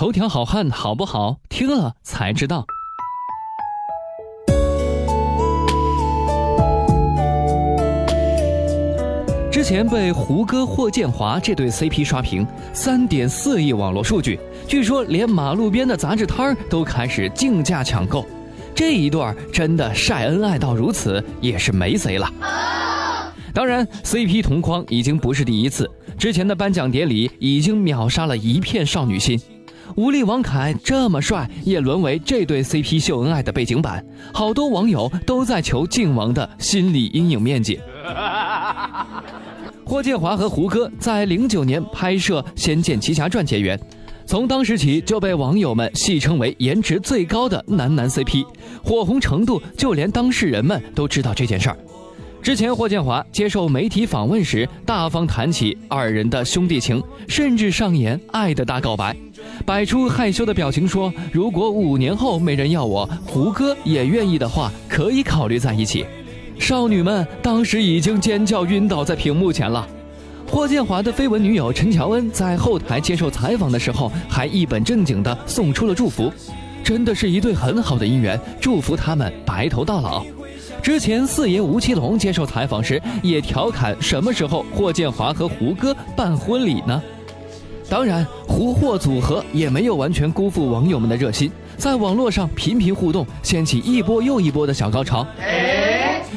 头条好汉好不好？听了才知道。之前被胡歌霍建华这对 CP 刷屏，三点四亿网络数据，据说连马路边的杂志摊儿都开始竞价抢购。这一对儿真的晒恩爱到如此，也是没谁了。当然，CP 同框已经不是第一次，之前的颁奖典礼已经秒杀了一片少女心。吴力王凯这么帅，也沦为这对 CP 秀恩爱的背景板，好多网友都在求靖王的心理阴影面积。霍建华和胡歌在零九年拍摄《仙剑奇侠传》结缘，从当时起就被网友们戏称为颜值最高的男男 CP，火红程度就连当事人们都知道这件事儿。之前霍建华接受媒体访问时，大方谈起二人的兄弟情，甚至上演爱的大告白，摆出害羞的表情说：“如果五年后没人要我，胡歌也愿意的话，可以考虑在一起。”少女们当时已经尖叫晕倒在屏幕前了。霍建华的绯闻女友陈乔恩在后台接受采访的时候，还一本正经地送出了祝福，真的是一对很好的姻缘，祝福他们白头到老。之前四爷吴奇隆接受采访时也调侃：“什么时候霍建华和胡歌办婚礼呢？”当然，胡霍组合也没有完全辜负网友们的热心，在网络上频频互动，掀起一波又一波的小高潮。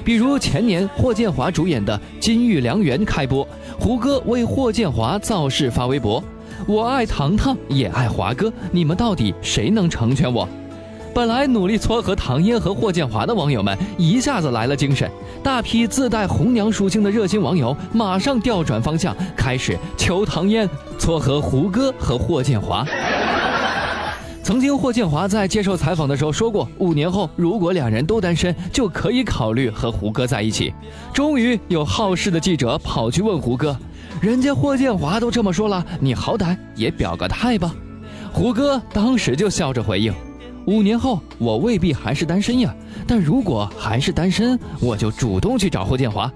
比如前年霍建华主演的《金玉良缘》开播，胡歌为霍建华造势发微博：“我爱糖糖，也爱华哥，你们到底谁能成全我？”本来努力撮合唐嫣和霍建华的网友们一下子来了精神，大批自带红娘属性的热心网友马上调转方向，开始求唐嫣撮合胡歌和霍建华。曾经霍建华在接受采访的时候说过，五年后如果两人都单身，就可以考虑和胡歌在一起。终于有好事的记者跑去问胡歌，人家霍建华都这么说了，你好歹也表个态吧。胡歌当时就笑着回应。五年后，我未必还是单身呀。但如果还是单身，我就主动去找霍建华，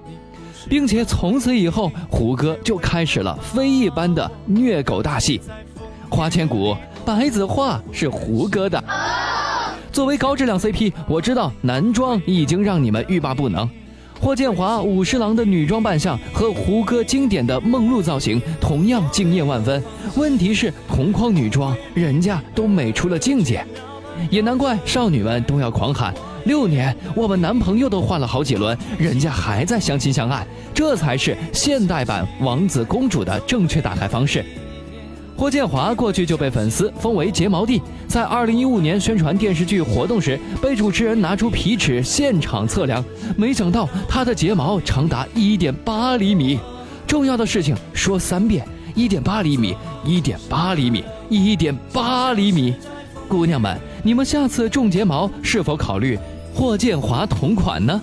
并且从此以后，胡歌就开始了非一般的虐狗大戏。花千骨，白子画是胡歌的。作为高质量 CP，我知道男装已经让你们欲罢不能。霍建华武士郎的女装扮相和胡歌经典的梦露造型同样惊艳万分。问题是同框女装，人家都美出了境界。也难怪少女们都要狂喊：六年，我们男朋友都换了好几轮，人家还在相亲相爱，这才是现代版王子公主的正确打开方式。霍建华过去就被粉丝封为睫毛帝，在二零一五年宣传电视剧活动时，被主持人拿出皮尺现场测量，没想到他的睫毛长达一点八厘米。重要的事情说三遍：一点八厘米，一点八厘米，一点八厘米。姑娘们，你们下次种睫毛是否考虑霍建华同款呢？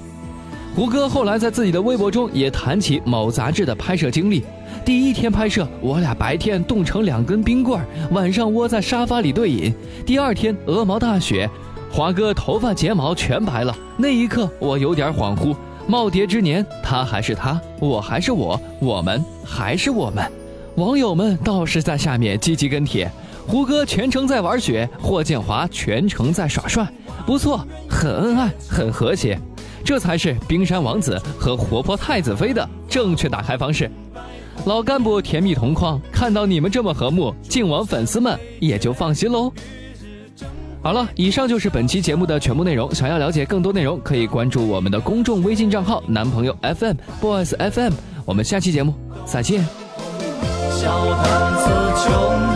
胡歌后来在自己的微博中也谈起某杂志的拍摄经历。第一天拍摄，我俩白天冻成两根冰棍，晚上窝在沙发里对饮。第二天鹅毛大雪，华哥头发睫毛全白了。那一刻我有点恍惚。耄耋之年，他还是他，我还是我，我们还是我们。网友们倒是在下面积极跟帖。胡歌全程在玩雪，霍建华全程在耍帅，不错，很恩爱，很和谐，这才是冰山王子和活泼太子妃的正确打开方式。老干部甜蜜同框，看到你们这么和睦，靖王粉丝们也就放心喽。好了，以上就是本期节目的全部内容。想要了解更多内容，可以关注我们的公众微信账号“男朋友 FM boys FM”。我们下期节目再见。小子穷。